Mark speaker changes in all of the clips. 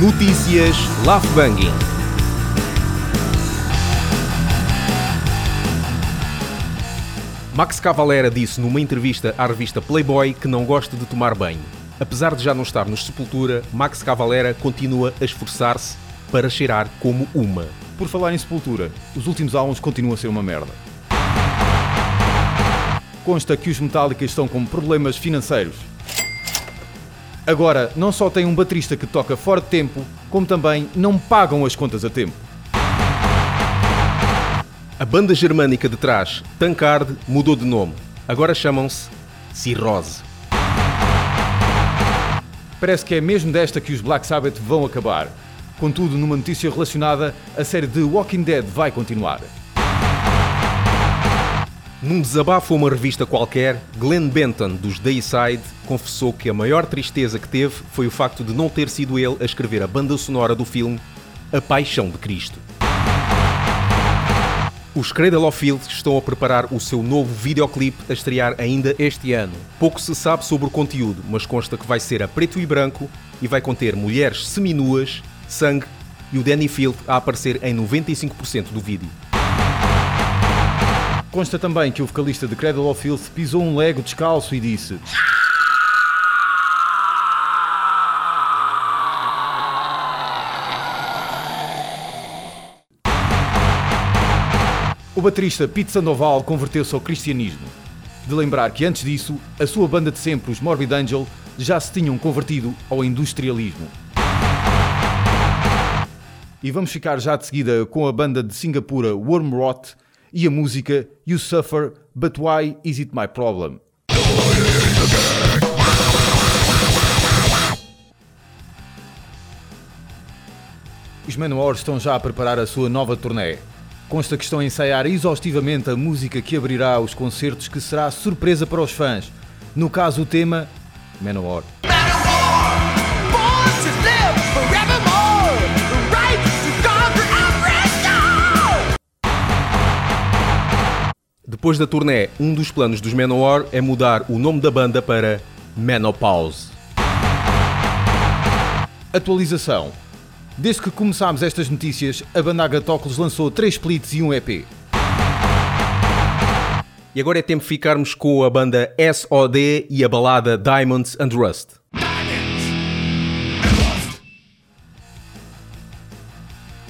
Speaker 1: Notícias Love Banging. Max Cavalera disse numa entrevista à revista Playboy que não gosta de tomar banho. Apesar de já não estar nos Sepultura, Max Cavalera continua a esforçar-se para cheirar como uma.
Speaker 2: Por falar em Sepultura, os últimos álbuns continuam a ser uma merda. Consta que os Metallica estão com problemas financeiros. Agora, não só tem um baterista que toca fora de tempo, como também não pagam as contas a tempo.
Speaker 1: A banda germânica de trás, Tankard, mudou de nome. Agora chamam-se Cirrose.
Speaker 2: Parece que é mesmo desta que os Black Sabbath vão acabar. Contudo, numa notícia relacionada, a série de Walking Dead vai continuar.
Speaker 1: Num desabafo a uma revista qualquer, Glenn Benton, dos Dayside, confessou que a maior tristeza que teve foi o facto de não ter sido ele a escrever a banda sonora do filme A Paixão de Cristo. Os Cradle of Filth estão a preparar o seu novo videoclipe a estrear ainda este ano. Pouco se sabe sobre o conteúdo, mas consta que vai ser a preto e branco e vai conter mulheres seminuas, sangue e o Danny Field a aparecer em 95% do vídeo.
Speaker 2: Consta também que o vocalista de Cradle of Filth pisou um lego descalço e disse O baterista Pete Sandoval converteu-se ao cristianismo. De lembrar que antes disso, a sua banda de sempre, os Morbid Angel, já se tinham convertido ao industrialismo. E vamos ficar já de seguida com a banda de Singapura Wormrot e a música You Suffer, But Why Is It My Problem? Os Manowar estão já a preparar a sua nova turnê. Consta que estão a ensaiar exaustivamente a música que abrirá os concertos, que será surpresa para os fãs. No caso, o tema Manowar.
Speaker 1: Depois da turnê, um dos planos dos Manowar é mudar o nome da banda para Menopause.
Speaker 2: Atualização. Desde que começámos estas notícias, a banda Agatóculos lançou 3 splits e um EP.
Speaker 1: E agora é tempo de ficarmos com a banda SOD e a balada Diamonds and Rust.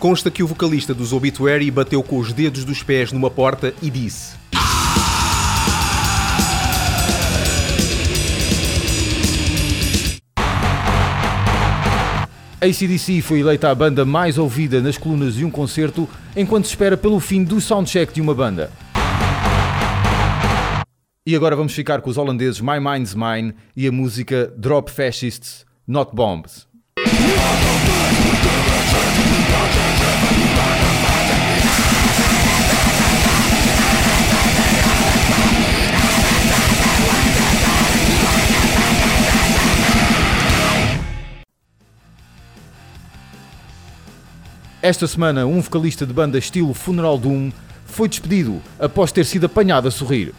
Speaker 1: Consta que o vocalista dos Obituary bateu com os dedos dos pés numa porta e disse:
Speaker 2: ACDC foi eleita a banda mais ouvida nas colunas de um concerto enquanto se espera pelo fim do soundcheck de uma banda. E agora vamos ficar com os holandeses My Mind's Mine e a música Drop Fascists, Not Bombs. Esta semana, um vocalista de banda estilo Funeral Doom foi despedido após ter sido apanhado a sorrir.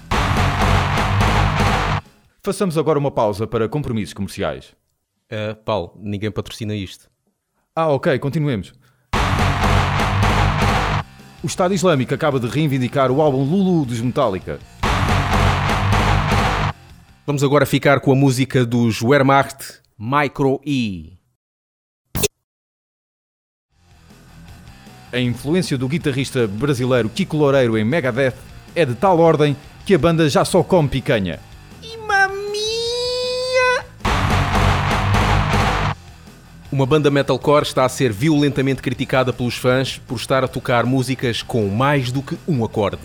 Speaker 2: Façamos agora uma pausa para compromissos comerciais.
Speaker 1: Uh, Paulo, ninguém patrocina isto.
Speaker 2: Ah, ok, continuemos. O Estado Islâmico acaba de reivindicar o álbum Lulu dos Metallica.
Speaker 1: Vamos agora ficar com a música dos Wehrmacht Micro E.
Speaker 2: A influência do guitarrista brasileiro Kiko Loureiro em Megadeth é de tal ordem que a banda já só come picanha.
Speaker 1: E mamia! Uma banda metalcore está a ser violentamente criticada pelos fãs por estar a tocar músicas com mais do que um acorde.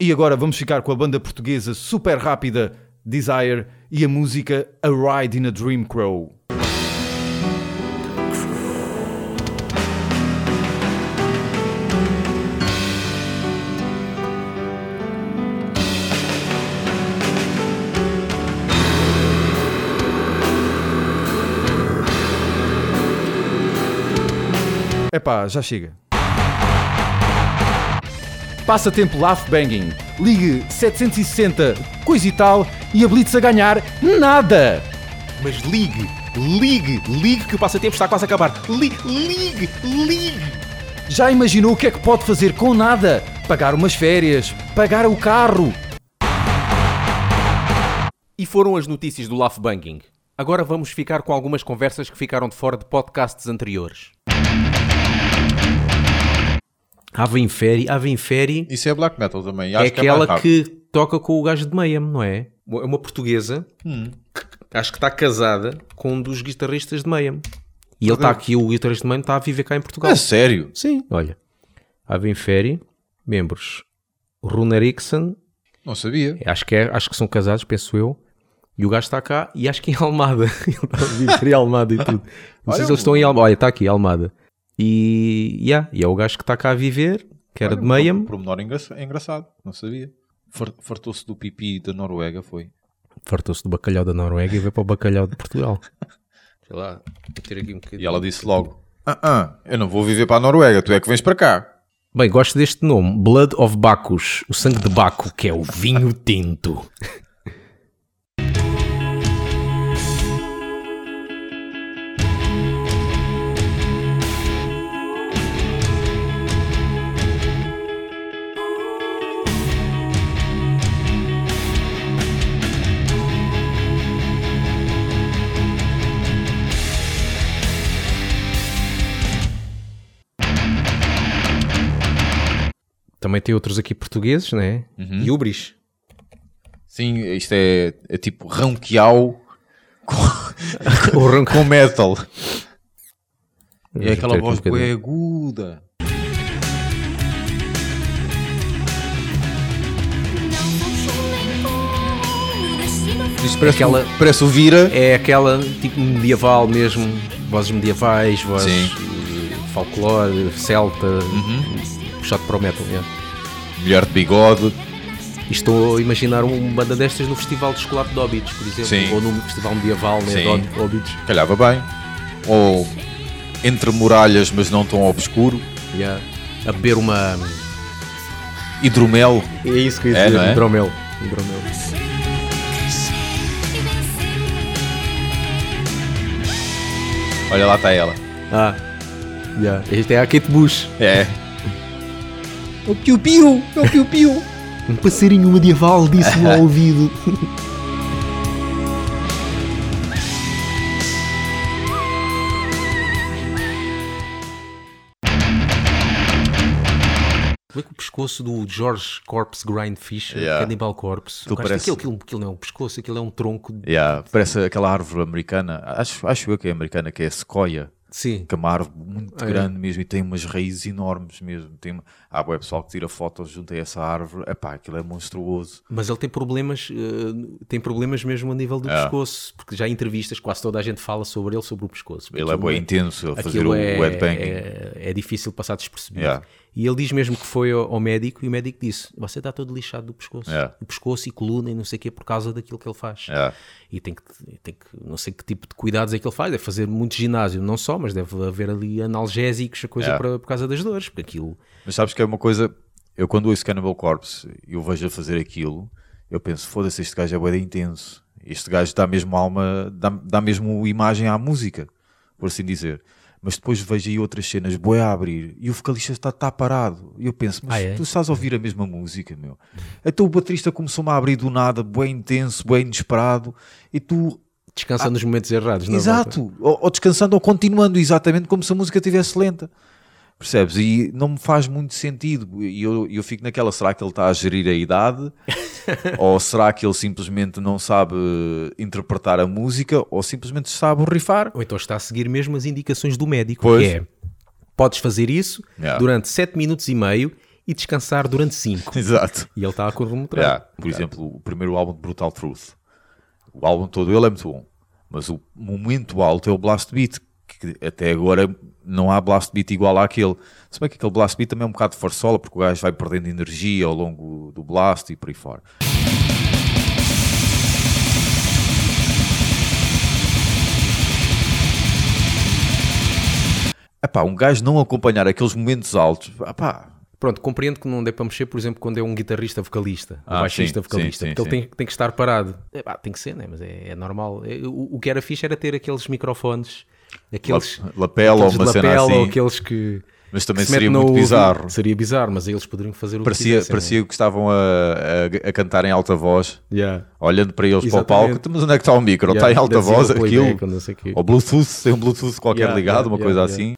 Speaker 2: E agora vamos ficar com a banda portuguesa super rápida Desire e a música A Ride in a Dream Crow. Epá, já chega. Passatempo Laugh Banging. Ligue 760, coisa e tal, e habilite-se a ganhar nada!
Speaker 1: Mas ligue, ligue, ligue que o passatempo está quase a acabar. Li, ligue, ligue.
Speaker 2: Já imaginou o que é que pode fazer com nada? Pagar umas férias, pagar o carro.
Speaker 1: E foram as notícias do Laugh Banging. Agora vamos ficar com algumas conversas que ficaram de fora de podcasts anteriores. Ave Inferi, Ave Inferi
Speaker 3: Isso é black metal também.
Speaker 1: é
Speaker 3: Acho que é
Speaker 1: aquela
Speaker 3: mais hard.
Speaker 1: que toca com o gajo de Mayhem, não é? É uma portuguesa que acho que está casada com um dos guitarristas de Mayhem. E ele está aqui, o guitarrista de Mayhem está a viver cá em Portugal.
Speaker 3: É sério?
Speaker 1: Sim, olha. Ave Inferi, membros Rune Eriksson,
Speaker 3: Não sabia.
Speaker 1: acho que, é, acho que são casados, penso eu. E o gajo está cá e acho que em Almada. ele está a viver em Almada e tudo. Não sei
Speaker 3: Olha,
Speaker 1: se eles estão em Almada. Olha, está aqui, Almada. E, yeah, e é o gajo que está cá a viver, que era
Speaker 3: Olha,
Speaker 1: de.
Speaker 3: Um pormenor engraça- engraçado. Não sabia. Far- Fartou-se do pipi da Noruega, foi.
Speaker 1: Fartou-se do bacalhau da Noruega e veio para o bacalhau de Portugal. Sei lá, vou ter aqui um bocadinho.
Speaker 3: E ela disse logo: ah, ah, eu não vou viver para a Noruega, tu é que vens para cá.
Speaker 1: Bem, gosto deste nome, Blood of Bacchus, o sangue de Baco, que é o vinho tinto. Também tem outros aqui portugueses, né?
Speaker 3: Uhum.
Speaker 1: Ubris.
Speaker 3: Sim, isto é, é tipo ranquial com,
Speaker 1: O
Speaker 3: com metal. E
Speaker 1: Vamos
Speaker 3: é aquela
Speaker 1: um
Speaker 3: voz
Speaker 1: bocadinho.
Speaker 3: bué aguda. Isto parece,
Speaker 1: Aquela-
Speaker 3: o, parece o Vira.
Speaker 1: É aquela tipo medieval mesmo, vozes medievais, vozes
Speaker 3: Sim.
Speaker 1: eh, folclore, celta, puxado para o metal. yeah.
Speaker 3: Mulher de bigode.
Speaker 1: E estou a imaginar uma banda destas no Festival de Chocolate de Óbidos, por exemplo,
Speaker 3: Sim.
Speaker 1: ou no Festival Medieval né,
Speaker 3: Sim.
Speaker 1: de Óbidos.
Speaker 3: Calhava bem. Ou entre muralhas, mas não tão obscuro.
Speaker 1: Yeah. A beber uma.
Speaker 3: Hidromel.
Speaker 1: É isso que eu ia
Speaker 3: É,
Speaker 1: dizer,
Speaker 3: é?
Speaker 1: hidromel. hidromel.
Speaker 3: Olha lá está ela.
Speaker 1: Ah, yeah. este é a Kate Bush.
Speaker 3: É. O piu-piu. É o piu-piu.
Speaker 1: Um passarinho medieval disse-me ao ouvido. Como é que o pescoço do George Corpse Grind Fisher,
Speaker 3: Yeah.
Speaker 1: Cannibal Corpse, gajo-
Speaker 3: parece-
Speaker 1: aquilo, aquilo, aquilo não é um pescoço, aquilo é um tronco. de-
Speaker 3: Yeah, parece aquela árvore americana. Acho, acho eu que é americana, que é a sequoia.
Speaker 1: Sim,
Speaker 3: Que é uma árvore muito
Speaker 1: Ah, é?
Speaker 3: grande mesmo e tem umas raízes enormes mesmo. Tem, uma- há web pessoal que tira fotos junto a essa árvore. Epá, aquilo é monstruoso.
Speaker 1: mas ele tem problemas, eh, tem problemas mesmo a nível do
Speaker 3: É.
Speaker 1: pescoço, porque já em entrevistas quase toda a gente fala sobre ele, sobre o pescoço.
Speaker 3: Ele é bem intenso a fazer o
Speaker 1: é,
Speaker 3: headbanging.
Speaker 1: é, é difícil passar despercebido.
Speaker 3: Yeah.
Speaker 1: E ele diz mesmo que foi ao, ao médico e o médico disse: Você está todo lixado do pescoço.
Speaker 3: Yeah.
Speaker 1: O pescoço e coluna e não sei o que por causa daquilo que ele faz.
Speaker 3: Yeah.
Speaker 1: E tem que, tem que, não sei que tipo de cuidados é que ele faz. Deve fazer muito ginásio, não só, mas deve haver ali analgésicos, a coisa
Speaker 3: Yeah.
Speaker 1: para, por causa das dores, porque aquilo.
Speaker 3: Mas sabes que é uma coisa, eu quando ouço Cannibal Corpse e eu vejo a fazer aquilo, eu penso, foda-se, este gajo é de intenso. Este gajo dá mesmo alma, dá, dá mesmo imagem à música, por assim dizer. Mas depois vejo aí outras cenas, bué a abrir, e o vocalista está, está parado. E eu penso, mas
Speaker 1: Ah, é?
Speaker 3: tu estás a ouvir a mesma música, meu. Então o baterista começou-me a abrir do nada, bué intenso, bué inesperado, e tu
Speaker 1: Descansa nos momentos errados, na volta.
Speaker 3: Exato, ou, ou descansando ou continuando exatamente como se a música estivesse lenta. Percebes? E não me faz muito sentido. E eu, eu fico naquela: será que ele está a gerir a idade? ou será que ele simplesmente não sabe interpretar a música? Ou simplesmente sabe rifar?
Speaker 1: Ou então está a seguir mesmo as indicações do médico,
Speaker 3: Pois.
Speaker 1: que é podes fazer isso
Speaker 3: Yeah.
Speaker 1: durante 7 minutos e meio e descansar durante 5.
Speaker 3: Exato.
Speaker 1: E ele está a cronometrar.
Speaker 3: Yeah. Por exemplo, o primeiro álbum de Brutal Truth. O álbum todo ele é muito bom. Mas o momento alto é o Blast Beat. Que até agora não há Blast Beat igual àquele. Se bem que aquele Blast Beat também é um bocado de farsola, porque o gajo vai perdendo energia ao longo do Blast e por aí fora. Epá, um gajo não acompanhar aqueles momentos altos, epá,
Speaker 1: Pronto, compreendo que não dê para mexer, por exemplo, quando é um guitarrista vocalista, um
Speaker 3: Ah,
Speaker 1: baixista
Speaker 3: sim,
Speaker 1: vocalista,
Speaker 3: sim, sim,
Speaker 1: porque ele tem, tem que estar parado. É, pá, tem que ser, né? mas é, é normal. É, o, o que era fixe era ter aqueles microfones, aqueles,
Speaker 3: La- lapela ou uma cena
Speaker 1: lapela, ou
Speaker 3: assim.
Speaker 1: aqueles que.
Speaker 3: Mas também
Speaker 1: que se
Speaker 3: seria
Speaker 1: no
Speaker 3: muito bizarro.
Speaker 1: Seria bizarro, mas eles poderiam fazer o que
Speaker 3: Parecia,
Speaker 1: quisessem,
Speaker 3: parecia que estavam a, a, a cantar em alta voz,
Speaker 1: né? Yeah.
Speaker 3: olhando para eles
Speaker 1: Exatamente.
Speaker 3: para o palco. Mas onde é que está o micro?
Speaker 1: Yeah,
Speaker 3: está em alta
Speaker 1: dizia
Speaker 3: voz
Speaker 1: playback,
Speaker 3: aquilo?
Speaker 1: ou
Speaker 3: Bluetooth, tem um Bluetooth qualquer
Speaker 1: Yeah,
Speaker 3: ligado, uma coisa assim.